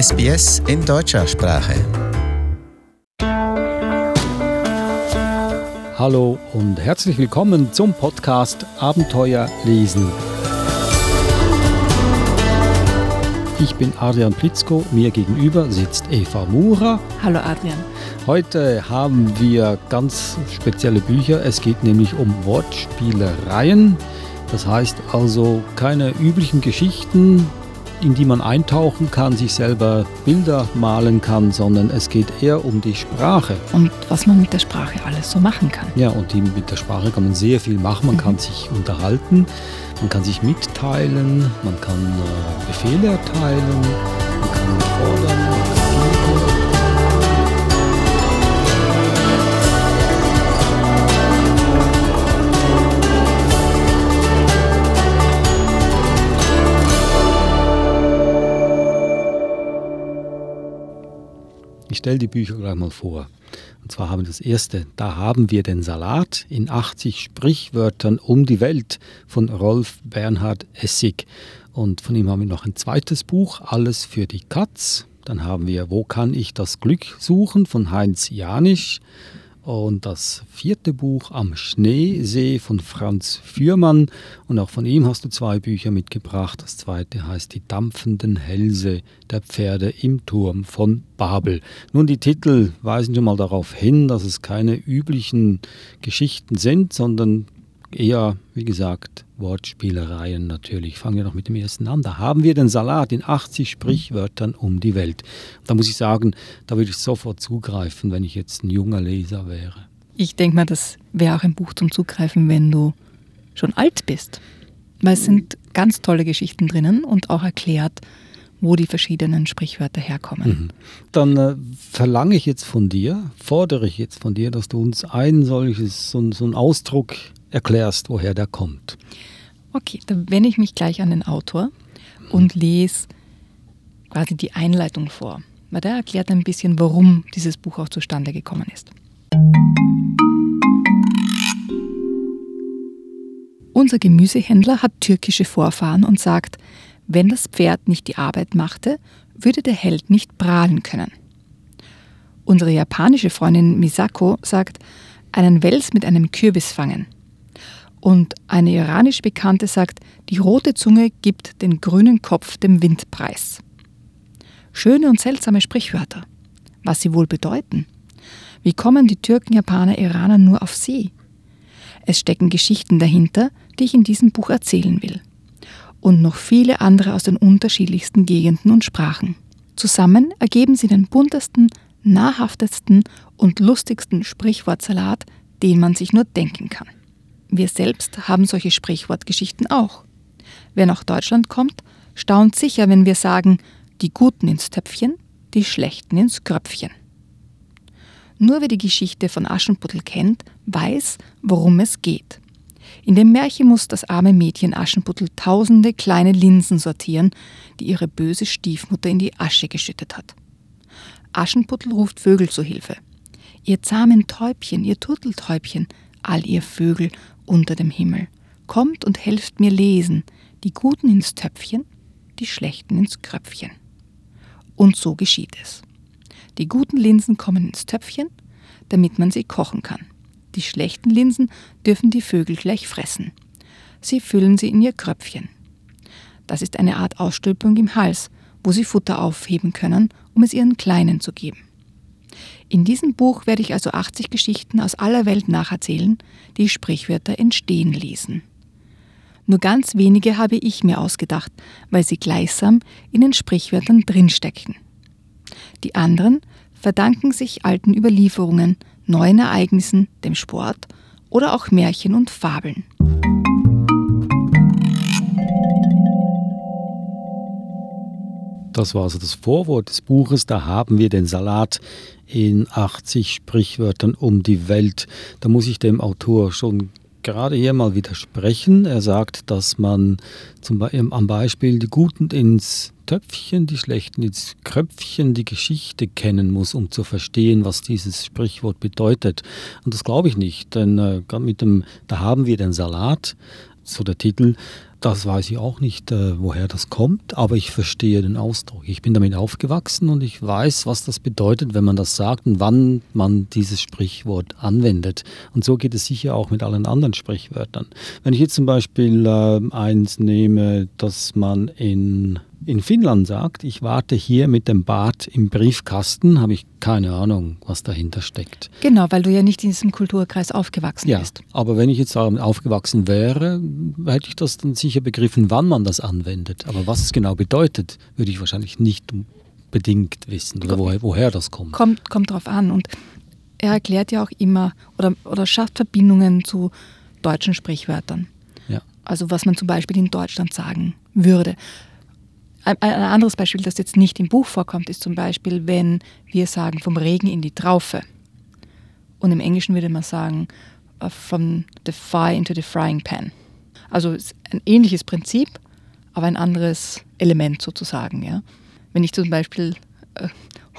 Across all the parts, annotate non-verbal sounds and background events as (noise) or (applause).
SBS in deutscher Sprache. Hallo und herzlich willkommen zum Podcast Abenteuer lesen. Ich bin Adrian Plitzko, mir gegenüber sitzt Eva Mura. Hallo Adrian. Heute haben wir ganz spezielle Bücher. Es geht nämlich um Wortspielereien. Das heißt also keine üblichen Geschichten, in die man eintauchen kann, sich selber Bilder malen kann, sondern es geht eher um die Sprache. Und was man mit der Sprache alles so machen kann. Ja, und die, mit der Sprache kann man sehr viel machen. Man mhm. kann sich unterhalten, man kann sich mitteilen, man kann äh, Befehle erteilen, man kann fordern. Ich stelle die Bücher gleich mal vor. Und zwar haben wir das erste, da haben wir den Salat in 80 Sprichwörtern um die Welt von Rolf Bernhard Essig. Und von ihm haben wir noch ein zweites Buch, Alles für die Katz. Dann haben wir Wo kann ich das Glück suchen von Heinz Janisch. Und das vierte Buch Am Schneesee von Franz Fürmann. Und auch von ihm hast du zwei Bücher mitgebracht. Das zweite heißt Die dampfenden Hälse der Pferde im Turm von Babel. Nun, die Titel weisen schon mal darauf hin, dass es keine üblichen Geschichten sind, sondern eher, wie gesagt, Wortspielereien natürlich. Fangen wir noch mit dem ersten an. Da haben wir den Salat in 80 Sprichwörtern um die Welt. Da muss ich sagen, da würde ich sofort zugreifen, wenn ich jetzt ein junger Leser wäre. Ich denke mal, das wäre auch ein Buch zum Zugreifen, wenn du schon alt bist. Weil es sind ganz tolle Geschichten drinnen und auch erklärt, wo die verschiedenen Sprichwörter herkommen. Mhm. Dann äh, verlange ich jetzt von dir, fordere ich jetzt von dir, dass du uns ein solches, so, so einen Ausdruck erklärst, woher der kommt. Okay, dann wende ich mich gleich an den Autor und lese quasi die Einleitung vor, weil der erklärt ein bisschen, warum dieses Buch auch zustande gekommen ist. Unser Gemüsehändler hat türkische Vorfahren und sagt, wenn das Pferd nicht die Arbeit machte, würde der Held nicht prahlen können. Unsere japanische Freundin Misako sagt, einen Wels mit einem Kürbis fangen. Und eine iranisch Bekannte sagt, die rote Zunge gibt den grünen Kopf dem Windpreis. Schöne und seltsame Sprichwörter. Was sie wohl bedeuten? Wie kommen die Türken, Japaner, Iraner nur auf sie? Es stecken Geschichten dahinter, die ich in diesem Buch erzählen will. Und noch viele andere aus den unterschiedlichsten Gegenden und Sprachen. Zusammen ergeben sie den buntesten, nahrhaftesten und lustigsten Sprichwortsalat, den man sich nur denken kann. Wir selbst haben solche Sprichwortgeschichten auch. Wer nach Deutschland kommt, staunt sicher, wenn wir sagen, die Guten ins Töpfchen, die Schlechten ins Kröpfchen. Nur wer die Geschichte von Aschenputtel kennt, weiß, worum es geht. In dem Märchen muss das arme Mädchen Aschenputtel tausende kleine Linsen sortieren, die ihre böse Stiefmutter in die Asche geschüttet hat. Aschenputtel ruft Vögel zu Hilfe. Ihr zahmen Täubchen, ihr Turteltäubchen, all ihr Vögel unter dem Himmel. Kommt und helft mir lesen, die Guten ins Töpfchen, die Schlechten ins Kröpfchen. Und so geschieht es. Die guten Linsen kommen ins Töpfchen, damit man sie kochen kann. Die schlechten Linsen dürfen die Vögel gleich fressen. Sie füllen sie in ihr Kröpfchen. Das ist eine Art Ausstülpung im Hals, wo sie Futter aufheben können, um es ihren Kleinen zu geben. In diesem Buch werde ich also 80 Geschichten aus aller Welt nacherzählen, die Sprichwörter entstehen ließen. Nur ganz wenige habe ich mir ausgedacht, weil sie gleichsam in den Sprichwörtern drinstecken. Die anderen verdanken sich alten Überlieferungen, neuen Ereignissen, dem Sport oder auch Märchen und Fabeln. Das war also das Vorwort des Buches. Da haben wir den Salat in 80 Sprichwörtern um die Welt. Da muss ich dem Autor schon gerade hier mal widersprechen. Er sagt, dass man zum Beispiel am Beispiel die Guten ins Töpfchen, die Schlechten ins Kröpfchen die Geschichte kennen muss, um zu verstehen, was dieses Sprichwort bedeutet. Und das glaube ich nicht, denn äh, mit dem, da haben wir den Salat so der Titel. Das weiß ich auch nicht, äh, woher das kommt, aber ich verstehe den Ausdruck. Ich bin damit aufgewachsen und ich weiß, was das bedeutet, wenn man das sagt und wann man dieses Sprichwort anwendet. Und so geht es sicher auch mit allen anderen Sprichwörtern. Wenn ich jetzt zum Beispiel äh, eins nehme, dass man in in Finnland sagt, ich warte hier mit dem Bad im Briefkasten, habe ich keine Ahnung, was dahinter steckt. Genau, weil du ja nicht in diesem Kulturkreis aufgewachsen ja, bist. Aber wenn ich jetzt aufgewachsen wäre, hätte ich das dann sicher begriffen, wann man das anwendet. Aber was es genau bedeutet, würde ich wahrscheinlich nicht bedingt wissen oder woher, woher das kommt. Kommt, kommt drauf an. Und er erklärt ja auch immer oder, oder schafft Verbindungen zu deutschen Sprichwörtern. Ja. Also was man zum Beispiel in Deutschland sagen würde. Ein, anderes Beispiel, das jetzt nicht im Buch vorkommt, ist zum Beispiel, wenn wir sagen vom Regen in die Traufe. Und im Englischen würde man sagen uh, from the fire into the frying pan. Also ein ähnliches Prinzip, aber ein anderes Element sozusagen. Ja. Wenn ich zum Beispiel äh,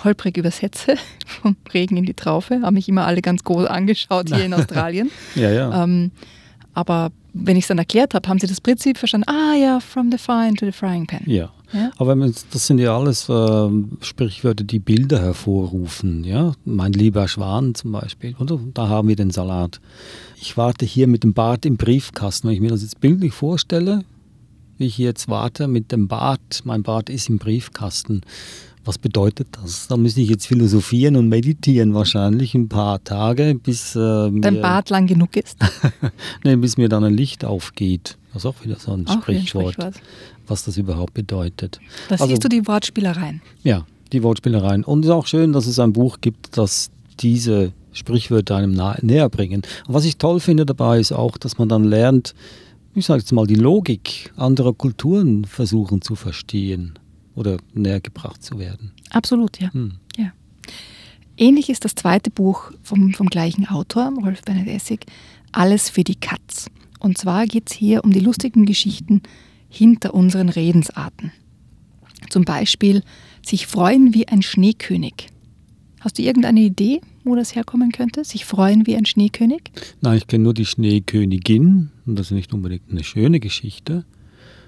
holprig übersetze, (laughs) vom Regen in die Traufe, haben mich immer alle ganz groß angeschaut hier in (laughs) Australien. ja, ja. Ähm, aber wenn ich es dann erklärt habe, haben sie das Prinzip verstanden. Ah ja, from the fire into the frying pan. Ja. Ja? Aber das sind ja alles äh, Sprichwörter, die Bilder hervorrufen. Ja? Mein lieber Schwan zum Beispiel. Oder? Da haben wir den Salat. Ich warte hier mit dem Bart im Briefkasten. Wenn ich mir das jetzt bildlich vorstelle, wie ich jetzt warte mit dem Bart, mein Bart ist im Briefkasten was bedeutet das? Da müsste ich jetzt philosophieren und meditieren wahrscheinlich ein paar Tage, bis äh, dein Bart lang genug ist. (laughs) nee, bis mir dann ein Licht aufgeht. Das ist auch wieder so ein, Sprichwort, ein Sprichwort, was das überhaupt bedeutet. Da also, siehst du die Wortspielereien. Ja, die Wortspielereien. Und es ist auch schön, dass es ein Buch gibt, das diese Sprichwörter einem näher bringen. Und was ich toll finde dabei ist auch, dass man dann lernt, ich sage jetzt mal, die Logik anderer Kulturen versuchen zu verstehen oder näher gebracht zu werden. Absolut, ja. Hm. ja. Ähnlich ist das zweite Buch vom, vom gleichen Autor, Rolf Bernhard Essig, Alles für die Katz. Und zwar geht es hier um die lustigen Geschichten hinter unseren Redensarten. Zum Beispiel sich freuen wie ein Schneekönig. Hast du irgendeine Idee, wo das herkommen könnte? Sich freuen wie ein Schneekönig? Nein, ich kenne nur die Schneekönigin und das ist nicht unbedingt eine schöne Geschichte.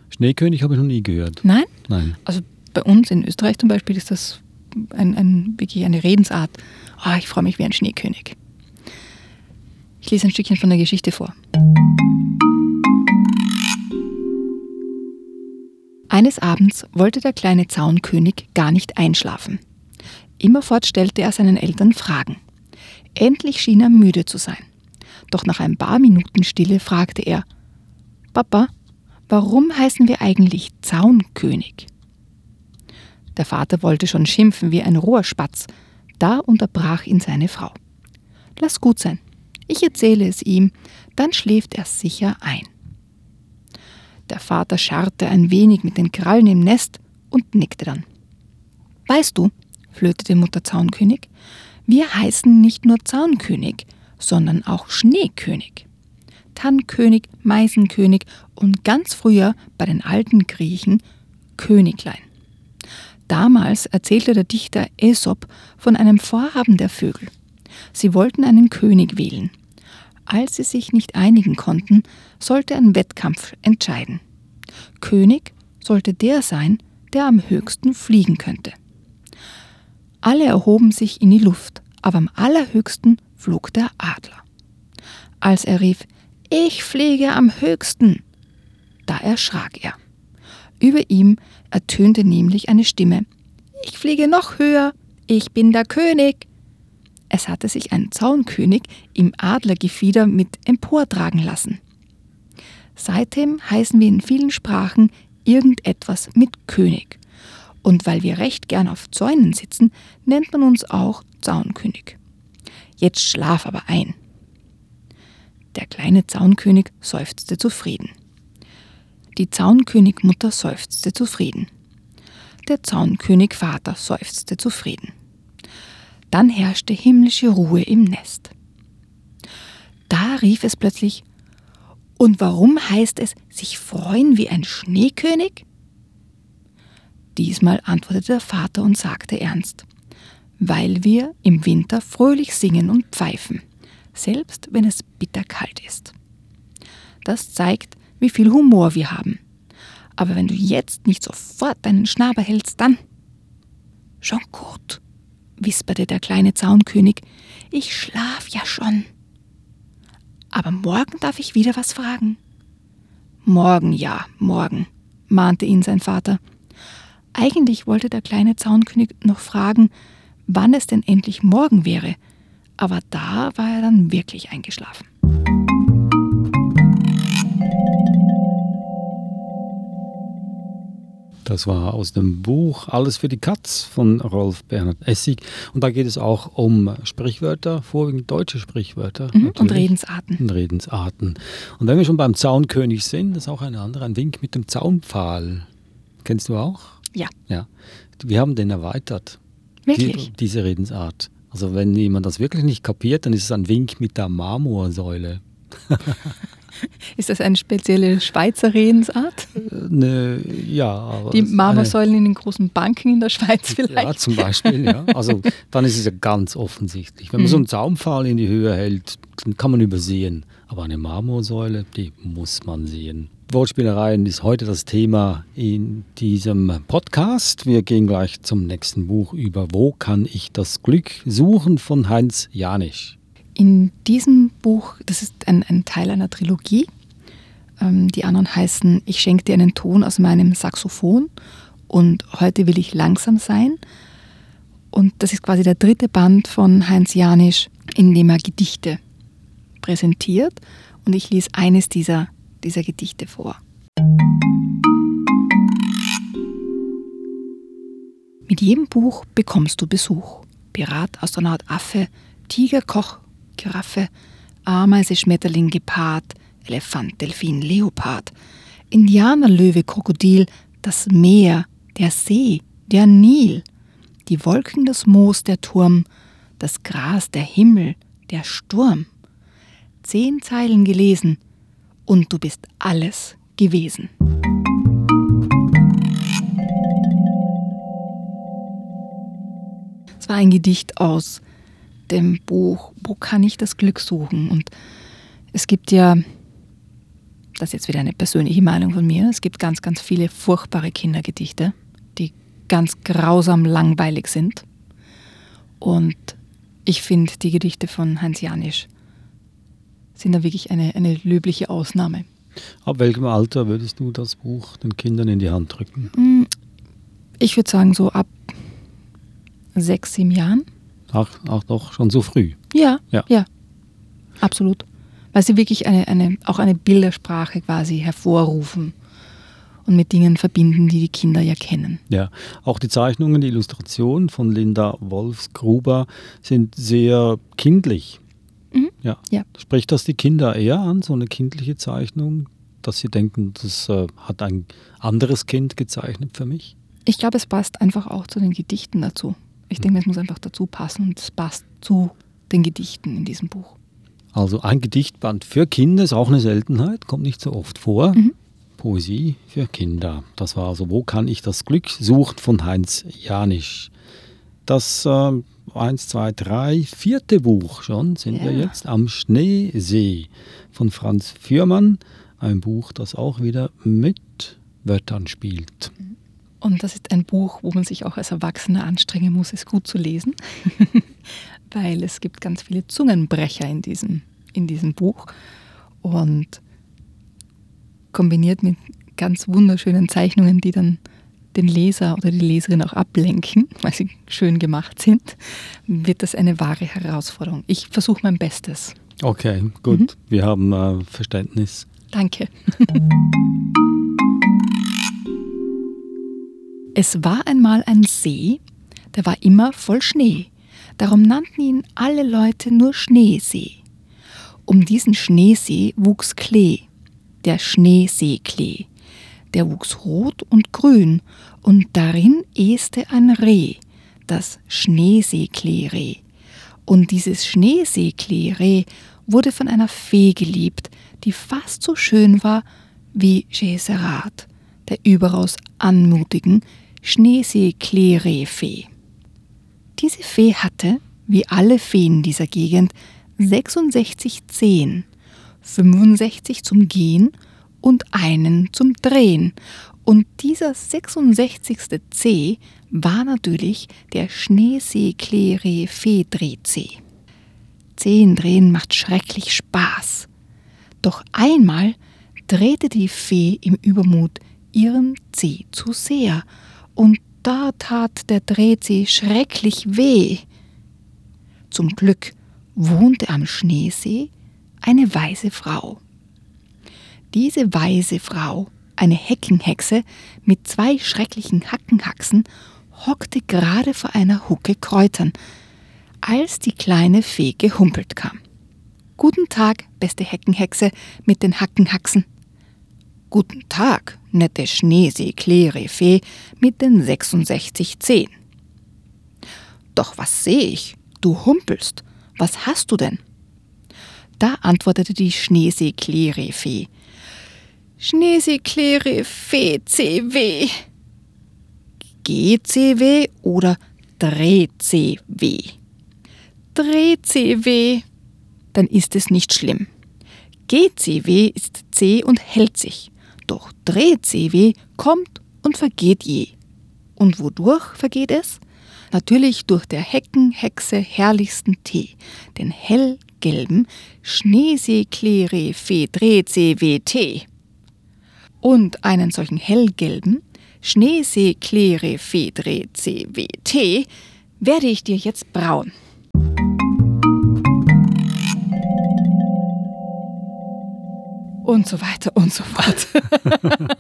Schneekönig habe ich noch nie gehört. Nein? Nein. Also bei uns in Österreich zum Beispiel ist das ein, ein, wirklich eine Redensart. Oh, ich freue mich wie ein Schneekönig. Ich lese ein Stückchen von der Geschichte vor. Eines Abends wollte der kleine Zaunkönig gar nicht einschlafen. Immerfort stellte er seinen Eltern Fragen. Endlich schien er müde zu sein. Doch nach ein paar Minuten Stille fragte er: Papa, warum heißen wir eigentlich Zaunkönig? Der Vater wollte schon schimpfen wie ein Rohrspatz, da unterbrach ihn seine Frau. Lass gut sein, ich erzähle es ihm, dann schläft er sicher ein. Der Vater scharrte ein wenig mit den Krallen im Nest und nickte dann. Weißt du, flötete Mutter Zaunkönig, wir heißen nicht nur Zaunkönig, sondern auch Schneekönig. Tannkönig, Meisenkönig und ganz früher bei den alten Griechen Königlein. Damals erzählte der Dichter Aesop von einem Vorhaben der Vögel. Sie wollten einen König wählen. Als sie sich nicht einigen konnten, sollte ein Wettkampf entscheiden. König sollte der sein, der am höchsten fliegen könnte. Alle erhoben sich in die Luft, aber am allerhöchsten flog der Adler. Als er rief, ich fliege am höchsten, da erschrak er. Über ihm ertönte nämlich eine Stimme. Ich fliege noch höher, ich bin der König. Es hatte sich ein Zaunkönig im Adlergefieder mit emportragen lassen. Seitdem heißen wir in vielen Sprachen irgendetwas mit König. Und weil wir recht gern auf Zäunen sitzen, nennt man uns auch Zaunkönig. Jetzt schlaf aber ein. Der kleine Zaunkönig seufzte zufrieden. Die Zaunkönigmutter seufzte zufrieden. Der Zaunkönigvater seufzte zufrieden. Dann herrschte himmlische Ruhe im Nest. Da rief es plötzlich, und warum heißt es sich freuen wie ein Schneekönig? Diesmal antwortete der Vater und sagte ernst, weil wir im Winter fröhlich singen und pfeifen, selbst wenn es bitterkalt ist. Das zeigt, wie viel Humor wir haben. Aber wenn du jetzt nicht sofort deinen Schnabel hältst, dann. Schon gut, wisperte der kleine Zaunkönig, ich schlaf ja schon. Aber morgen darf ich wieder was fragen. Morgen ja, morgen, mahnte ihn sein Vater. Eigentlich wollte der kleine Zaunkönig noch fragen, wann es denn endlich morgen wäre, aber da war er dann wirklich eingeschlafen. Das war aus dem Buch Alles für die Katz von Rolf Bernhard Essig. Und da geht es auch um Sprichwörter, vorwiegend deutsche Sprichwörter. Mhm, und Redensarten. Und Redensarten. Und wenn wir schon beim Zaunkönig sind, das ist auch ein anderer, ein Wink mit dem Zaunpfahl. Kennst du auch? Ja. Ja. Wir haben den erweitert. Wirklich? Die, diese Redensart. Also wenn jemand das wirklich nicht kapiert, dann ist es ein Wink mit der Marmorsäule. (laughs) (laughs) Ist das eine spezielle Schweizer Redensart? Ne, ja. Die Marmorsäulen in den großen Banken in der Schweiz vielleicht? Ja, zum Beispiel. Ja. (laughs) Also dann ist es ja ganz offensichtlich. Wenn man so einen Zaunpfahl in die Höhe hält, dann kann man übersehen. Aber eine Marmorsäule, die muss man sehen. Wortspielereien ist heute das Thema in diesem Podcast. Wir gehen gleich zum nächsten Buch über Wo kann ich das Glück suchen von Heinz Janisch. In diesem Buch, das ist ein, ein Teil einer Trilogie, ähm, die anderen heißen Ich schenke dir einen Ton aus meinem Saxophon und Heute will ich langsam sein. Und das ist quasi der dritte Band von Heinz Janisch, in dem er Gedichte präsentiert. Und ich lese eines dieser, dieser Gedichte vor. Mit jedem Buch bekommst du Besuch. Pirat, Astronaut, Affe, Tiger, Koch, Giraffe, Ameise, Schmetterling, Gepard, Elefant, Delfin, Leopard, Indianer, Löwe, Krokodil, das Meer, der See, der Nil, die Wolken, das Moos, der Turm, das Gras, der Himmel, der Sturm. Zehn Zeilen gelesen und du bist alles gewesen. Es war ein Gedicht aus dem Buch Wo kann ich das Glück suchen? Und es gibt ja, das ist jetzt wieder eine persönliche Meinung von mir, es gibt ganz, ganz viele furchtbare Kindergedichte, die ganz grausam langweilig sind. Und ich finde, die Gedichte von Heinz Janisch sind da wirklich eine, eine löbliche Ausnahme. Ab welchem Alter würdest du das Buch den Kindern in die Hand drücken? Hm, ich würde sagen, so ab sechs, sieben Jahren. Ach, ach doch, schon so früh. Ja, Ja. ja, absolut. Weil sie wirklich eine, eine, auch eine Bildersprache quasi hervorrufen und mit Dingen verbinden, die die Kinder ja kennen. Ja, auch die Zeichnungen, die Illustrationen von Linda Wolfsgruber sind sehr kindlich. Mhm. Ja. Ja. Spricht das die Kinder eher an, so eine kindliche Zeichnung, dass sie denken, das äh, hat ein anderes Kind gezeichnet für mich? Ich glaube, es passt einfach auch zu den Gedichten dazu. Ich denke, es muss einfach dazu passen und es passt zu den Gedichten in diesem Buch. Also ein Gedichtband für Kinder ist auch eine Seltenheit, kommt nicht so oft vor. Mhm. Poesie für Kinder. Das war also Wo kann ich das Glück suchen von Heinz Janisch. Das äh, eins, zwei, drei, vierte Buch schon sind wir Ja. jetzt am Schneesee von Franz Fürmann. Ein Buch, das auch wieder mit Wörtern spielt. Und das ist ein Buch, wo man sich auch als Erwachsener anstrengen muss, es gut zu lesen, (laughs) weil es gibt ganz viele Zungenbrecher in diesem, in diesem Buch. Und kombiniert mit ganz wunderschönen Zeichnungen, die dann den Leser oder die Leserin auch ablenken, (laughs) weil sie schön gemacht sind, wird das eine wahre Herausforderung. Ich versuche mein Bestes. Okay, gut. Wir haben äh, Verständnis. Danke. (laughs) Es war einmal ein See, der war immer voll Schnee. Darum nannten ihn alle Leute nur Schneesee. Um diesen Schneesee wuchs Klee, der Schneeseeklee. Der wuchs rot und grün, und darin äste ein Reh, das Schneeseekleereh. Und dieses Schneeseekleereh wurde von einer Fee geliebt, die fast so schön war wie Geserat, der überaus anmutigen Schneeseekleereh-Fee. Diese Fee hatte, wie alle Feen dieser Gegend, 66 Zehen, 65 zum Gehen und einen zum Drehen. Und dieser 66. C war natürlich der Schneesee-Klee-Fee-Dreh-C. Zehen drehen macht schrecklich Spaß. Doch einmal drehte die Fee im Übermut ihren C zu sehr, und da tat der Drehzeh schrecklich weh. Zum Glück wohnte am Schneesee eine weise Frau. Diese weise Frau, eine Heckenhexe mit zwei schrecklichen Hackenhaxen, hockte gerade vor einer Hucke Kräutern, als die kleine Fee gehumpelt kam. Guten Tag, beste Heckenhexe mit den Hackenhaxen. Guten Tag, nette Schneesee-Klere-Fee mit den 66 Zehen. Doch was sehe ich? Du humpelst. Was hast du denn? Da antwortete die Schneesee-Klere-Fee. Schneesee-Klere-Fee CW. GCW oder Dreh-CW? Dreh-CW. Dann ist es nicht schlimm. GCW ist C und hält sich. Doch Dreh-CW kommt und vergeht je. Und wodurch vergeht es? Natürlich durch der Heckenhexe herrlichsten Tee, den hellgelben Schneeseeklere Fedre-CWT. Und einen solchen hellgelben Schneeseeklere Fedre-CWT werde ich dir jetzt brauen. Und so weiter und so fort. (laughs)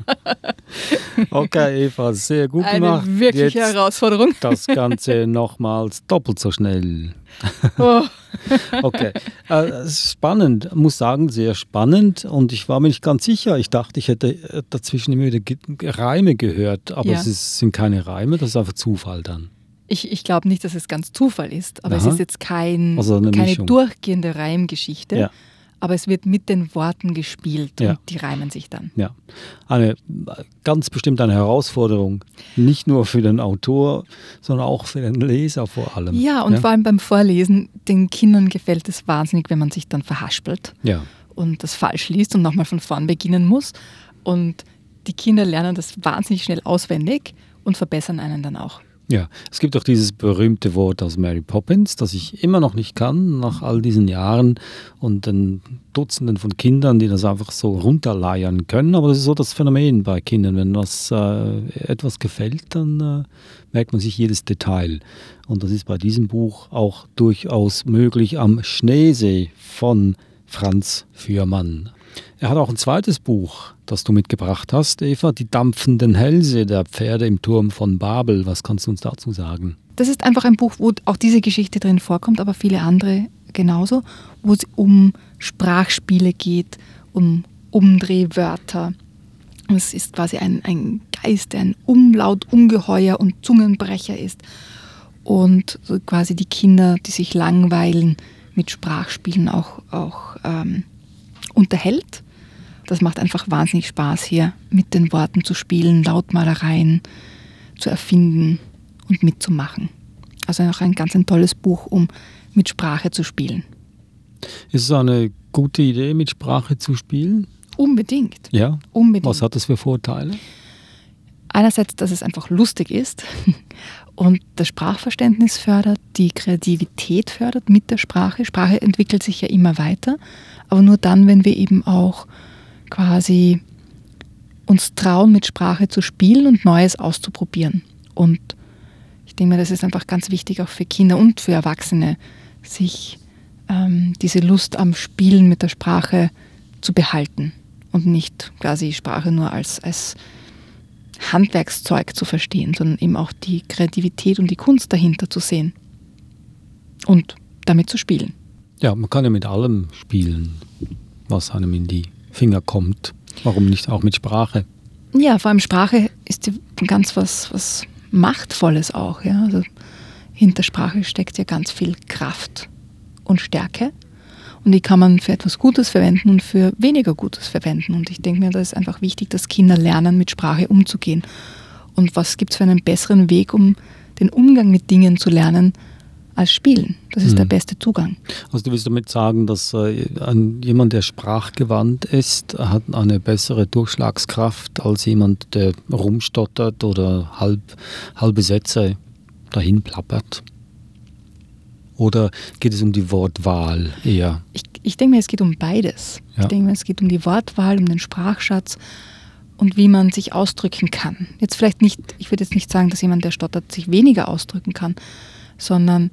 okay, Eva, sehr gut Eine gemacht. Eine wirkliche Jetzt Herausforderung. Das Ganze nochmals doppelt so schnell. Oh. (laughs) okay, äh, spannend, muss sagen, sehr spannend. Und ich war mir nicht ganz sicher. Ich dachte, ich hätte äh, dazwischen immer wieder Reime gehört, aber ja. es ist, sind keine Reime, das ist einfach Zufall dann. Ich, ich glaube nicht, dass es ganz Zufall ist, aber Aha. es ist jetzt kein, also eine keine Mischung. durchgehende Reimgeschichte. Ja aber es wird mit den Worten gespielt ja. und die reimen sich dann. Ja, eine ganz bestimmt eine Herausforderung, nicht nur für den Autor, sondern auch für den Leser vor allem. Ja, und ja? vor allem beim Vorlesen, den Kindern gefällt es wahnsinnig, wenn man sich dann verhaspelt ja. und das falsch liest und nochmal von vorn beginnen muss. Und die Kinder lernen das wahnsinnig schnell auswendig und verbessern einen dann auch. Ja, es gibt auch dieses berühmte Wort aus Mary Poppins, das ich immer noch nicht kann, nach all diesen Jahren und den Dutzenden von Kindern, die das einfach so runterleiern können. Aber das ist so das Phänomen bei Kindern. Wenn was, äh, etwas gefällt, dann äh, merkt man sich jedes Detail. Und das ist bei diesem Buch auch durchaus möglich am Schneesee von Franz Fürmann. Er hat auch ein zweites Buch, das du mitgebracht hast, Eva, Die dampfenden Hälse der Pferde im Turm von Babel. Was kannst du uns dazu sagen? Das ist einfach ein Buch, wo auch diese Geschichte drin vorkommt, aber viele andere genauso, wo es um Sprachspiele geht, um Umdrehwörter. Es ist quasi ein, ein Geist, der ein Umlautungeheuer und Zungenbrecher ist. Und quasi die Kinder, die sich langweilen, mit Sprachspielen auch, auch ähm, unterhält. Das macht einfach wahnsinnig Spaß, hier mit den Worten zu spielen, Lautmalereien zu erfinden und mitzumachen. Also auch ein ganz ein tolles Buch, um mit Sprache zu spielen. Ist es eine gute Idee, mit Sprache zu spielen? Unbedingt. Ja? Unbedingt. Was hat das für Vorteile? Einerseits, dass es einfach lustig ist und das Sprachverständnis fördert, die Kreativität fördert mit der Sprache. Sprache entwickelt sich ja immer weiter, aber nur dann, wenn wir eben auch quasi uns trauen, mit Sprache zu spielen und Neues auszuprobieren. Und ich denke mir, das ist einfach ganz wichtig auch für Kinder und für Erwachsene, sich ähm, diese Lust am Spielen mit der Sprache zu behalten und nicht quasi Sprache nur als, als Handwerkszeug zu verstehen, sondern eben auch die Kreativität und die Kunst dahinter zu sehen und damit zu spielen. Ja, man kann ja mit allem spielen, was einem in die Finger kommt. Warum nicht auch mit Sprache? Ja, vor allem Sprache ist ganz was, was Machtvolles auch. Ja? Also hinter Sprache steckt ja ganz viel Kraft und Stärke. Und die kann man für etwas Gutes verwenden und für weniger Gutes verwenden. Und ich denke mir, da ist einfach wichtig, dass Kinder lernen, mit Sprache umzugehen. Und was gibt es für einen besseren Weg, um den Umgang mit Dingen zu lernen, als Spielen. Das ist mhm. der beste Zugang. Also du willst damit sagen, dass äh, ein, jemand, der sprachgewandt ist, hat eine bessere Durchschlagskraft als jemand, der rumstottert oder halb, halbe Sätze dahin plappert? Oder geht es um die Wortwahl eher? Ich, ich denke mir, es geht um beides. Ja. Ich denke mir, es geht um die Wortwahl, um den Sprachschatz und wie man sich ausdrücken kann. Jetzt vielleicht nicht, ich würde jetzt nicht sagen, dass jemand, der stottert, sich weniger ausdrücken kann, sondern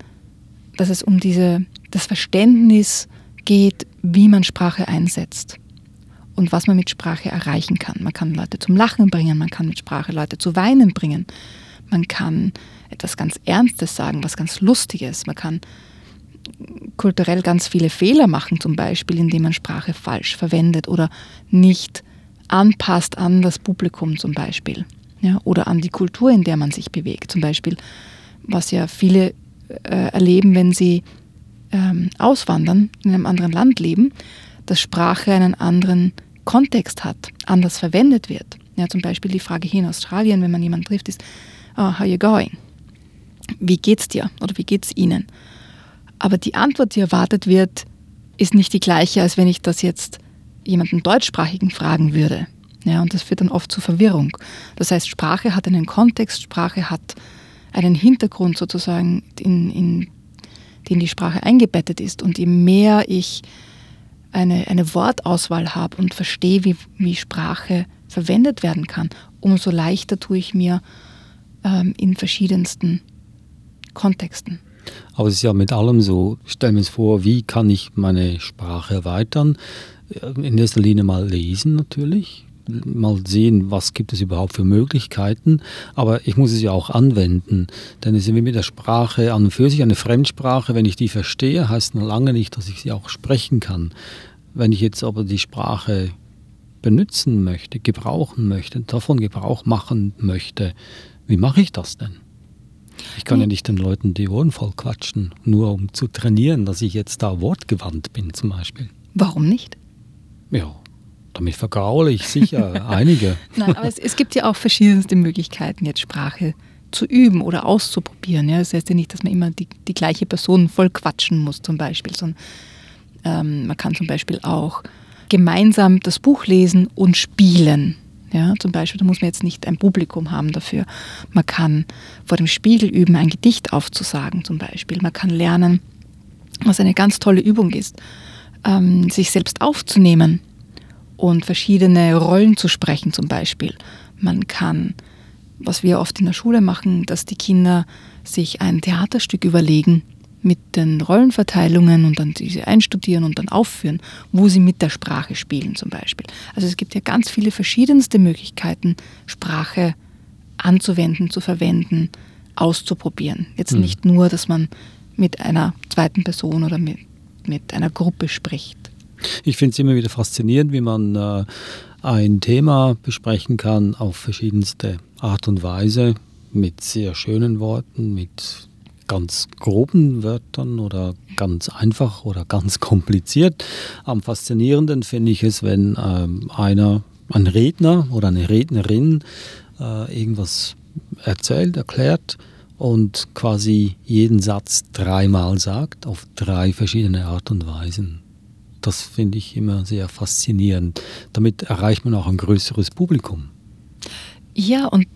dass es um diese, das Verständnis geht, wie man Sprache einsetzt und was man mit Sprache erreichen kann. Man kann Leute zum Lachen bringen, man kann mit Sprache Leute zu weinen bringen, man kann etwas ganz Ernstes sagen, was ganz Lustiges, man kann kulturell ganz viele Fehler machen, zum Beispiel indem man Sprache falsch verwendet oder nicht anpasst an das Publikum zum Beispiel ja, oder an die Kultur, in der man sich bewegt. Zum Beispiel, was ja viele äh, erleben, wenn sie ähm, auswandern, in einem anderen Land leben, dass Sprache einen anderen Kontext hat, anders verwendet wird. Ja, zum Beispiel die Frage hier in Australien, wenn man jemanden trifft, ist, oh, how you going? Wie geht's dir oder wie geht's Ihnen? Aber die Antwort, die erwartet wird, ist nicht die gleiche, als wenn ich das jetzt jemanden deutschsprachigen fragen würde. Ja, und das führt dann oft zu Verwirrung. Das heißt, Sprache hat einen Kontext, Sprache hat einen Hintergrund sozusagen, in, in den die Sprache eingebettet ist. Und je mehr ich eine, eine Wortauswahl habe und verstehe, wie, wie Sprache verwendet werden kann, umso leichter tue ich mir ähm, in verschiedensten Kontexten. Aber es ist ja mit allem so, stell mir vor, wie kann ich meine Sprache erweitern? in erster Linie mal lesen natürlich, mal sehen, was gibt es überhaupt für Möglichkeiten, aber ich muss es ja auch anwenden, denn es ist wie mit der Sprache an und für sich eine Fremdsprache, wenn ich die verstehe, heißt noch lange nicht, dass ich sie auch sprechen kann. Wenn ich jetzt aber die Sprache benutzen möchte, gebrauchen möchte, davon Gebrauch machen möchte, wie mache ich das denn? Ich kann ja hm. nicht den Leuten die Ohren voll quatschen, nur um zu trainieren, dass ich jetzt da wortgewandt bin zum Beispiel. Warum nicht? Ja, damit vergraule ich sicher (laughs) einige. Nein, aber es, es, gibt ja auch verschiedenste Möglichkeiten, jetzt Sprache zu üben oder auszuprobieren. Ja? Das heißt ja nicht, dass man immer die, die gleiche Person voll quatschen muss, zum Beispiel, sondern ähm, man kann zum Beispiel auch gemeinsam das Buch lesen und spielen. Ja, zum Beispiel, da muss man jetzt nicht ein Publikum haben dafür. Man kann vor dem Spiegel üben, ein Gedicht aufzusagen, zum Beispiel. Man kann lernen, was eine ganz tolle Übung ist, ähm, sich selbst aufzunehmen und verschiedene Rollen zu sprechen zum Beispiel. Man kann, was wir oft in der Schule machen, dass die Kinder sich ein Theaterstück überlegen mit den Rollenverteilungen und dann diese einstudieren und dann aufführen, wo sie mit der Sprache spielen zum Beispiel. Also es gibt ja ganz viele verschiedenste Möglichkeiten, Sprache anzuwenden, zu verwenden, auszuprobieren. Jetzt mhm. nicht nur, dass man mit einer zweiten Person oder mit mit einer Gruppe spricht. Ich finde es immer wieder faszinierend, wie man äh, ein Thema besprechen kann auf verschiedenste Art und Weise, mit sehr schönen Worten, mit ganz groben Wörtern oder ganz einfach oder ganz (laughs) kompliziert. Am faszinierenden finde ich es, wenn ähm, einer, ein Redner oder eine Rednerin äh, irgendwas erzählt, erklärt und quasi jeden Satz dreimal sagt, auf drei verschiedene Art und Weisen. Das finde ich immer sehr faszinierend. Damit erreicht man auch ein größeres Publikum. Ja, und,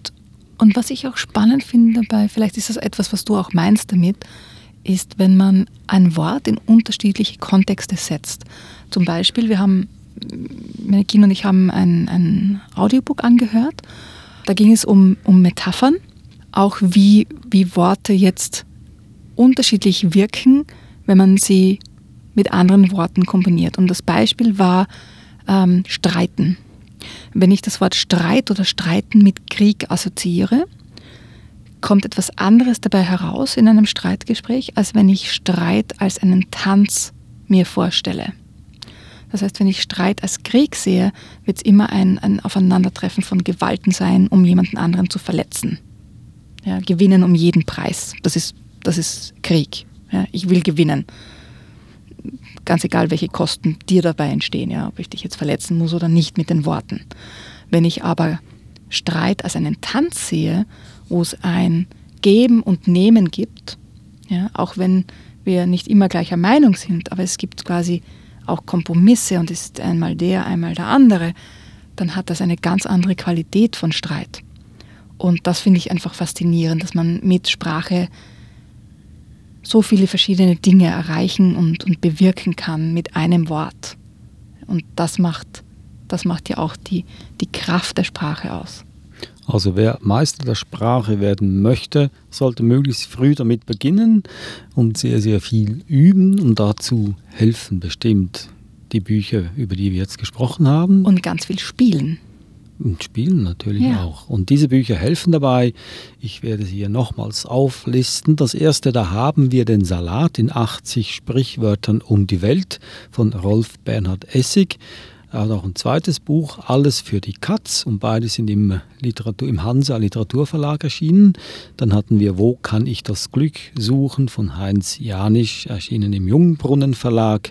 und was ich auch spannend finde dabei, vielleicht ist das etwas, was du auch meinst damit, ist, wenn man ein Wort in unterschiedliche Kontexte setzt. Zum Beispiel, wir haben, meine Kinder und ich haben ein, ein Audiobook angehört. Da ging es um, um Metaphern auch wie, wie Worte jetzt unterschiedlich wirken, wenn man sie mit anderen Worten kombiniert. Und das Beispiel war ähm, Streiten. Wenn ich das Wort Streit oder Streiten mit Krieg assoziiere, kommt etwas anderes dabei heraus in einem Streitgespräch, als wenn ich Streit als einen Tanz mir vorstelle. Das heißt, wenn ich Streit als Krieg sehe, wird es immer ein, ein Aufeinandertreffen von Gewalten sein, um jemanden anderen zu verletzen. Ja, gewinnen um jeden Preis. Das ist, das ist Krieg. Ja, ich will gewinnen. Ganz egal, welche Kosten dir dabei entstehen, ja, ob ich dich jetzt verletzen muss oder nicht mit den Worten. Wenn ich aber Streit als einen Tanz sehe, wo es ein Geben und Nehmen gibt, Ja, auch wenn wir nicht immer gleicher Meinung sind, aber es gibt quasi auch Kompromisse und ist einmal der, einmal der andere, dann hat das eine ganz andere Qualität von Streit. Und das finde ich einfach faszinierend, dass man mit Sprache so viele verschiedene Dinge erreichen und, und bewirken kann mit einem Wort. Und das macht, das macht ja auch die, die Kraft der Sprache aus. Also wer Meister der Sprache werden möchte, sollte möglichst früh damit beginnen und sehr, sehr viel üben und dazu helfen bestimmt die Bücher, über die wir jetzt gesprochen haben. Und ganz viel spielen. Und spielen natürlich ja. auch. Und diese Bücher helfen dabei. Ich werde sie hier nochmals auflisten. Das erste, da haben wir den Salat in 80 Sprichwörtern um die Welt von Rolf Bernhard Essig. Er hat auch ein zweites Buch, Alles für die Katz, und beide sind im, Literatur, im Hansa Literaturverlag erschienen. Dann hatten wir Wo kann ich das Glück suchen von Heinz Janisch, erschienen im Jungbrunnen Verlag.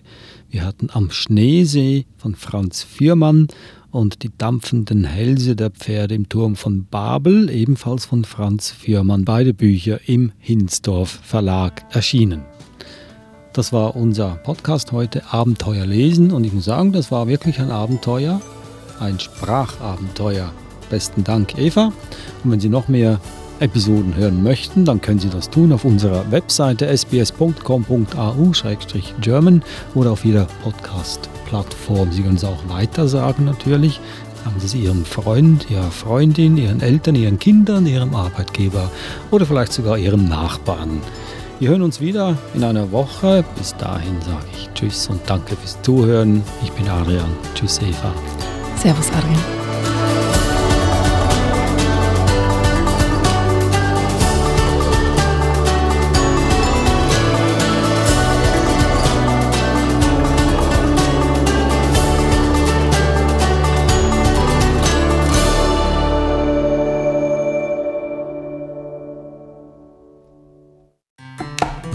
Wir hatten Am Schneesee von Franz Fürmann und Die dampfenden Hälse der Pferde im Turm von Babel, ebenfalls von Franz Fürmann. Beide Bücher im Hinsdorf Verlag erschienen. Das war unser Podcast heute, Abenteuer lesen. Und ich muss sagen, das war wirklich ein Abenteuer, ein Sprachabenteuer. Besten Dank, Eva. Und wenn Sie noch mehr Episoden hören möchten, dann können Sie das tun auf unserer Webseite sbs.com.au-german oder auf jeder Podcast-Plattform. Sie können es auch weiter sagen natürlich. Sagen Sie es Ihrem Freund, Ihrer Freundin, Ihren Eltern, Ihren Kindern, Ihrem Arbeitgeber oder vielleicht sogar Ihrem Nachbarn. Wir hören uns wieder in einer Woche. Bis dahin sage ich Tschüss und danke fürs Zuhören. Ich bin Adrian. Tschüss, Eva. Servus, Adrian.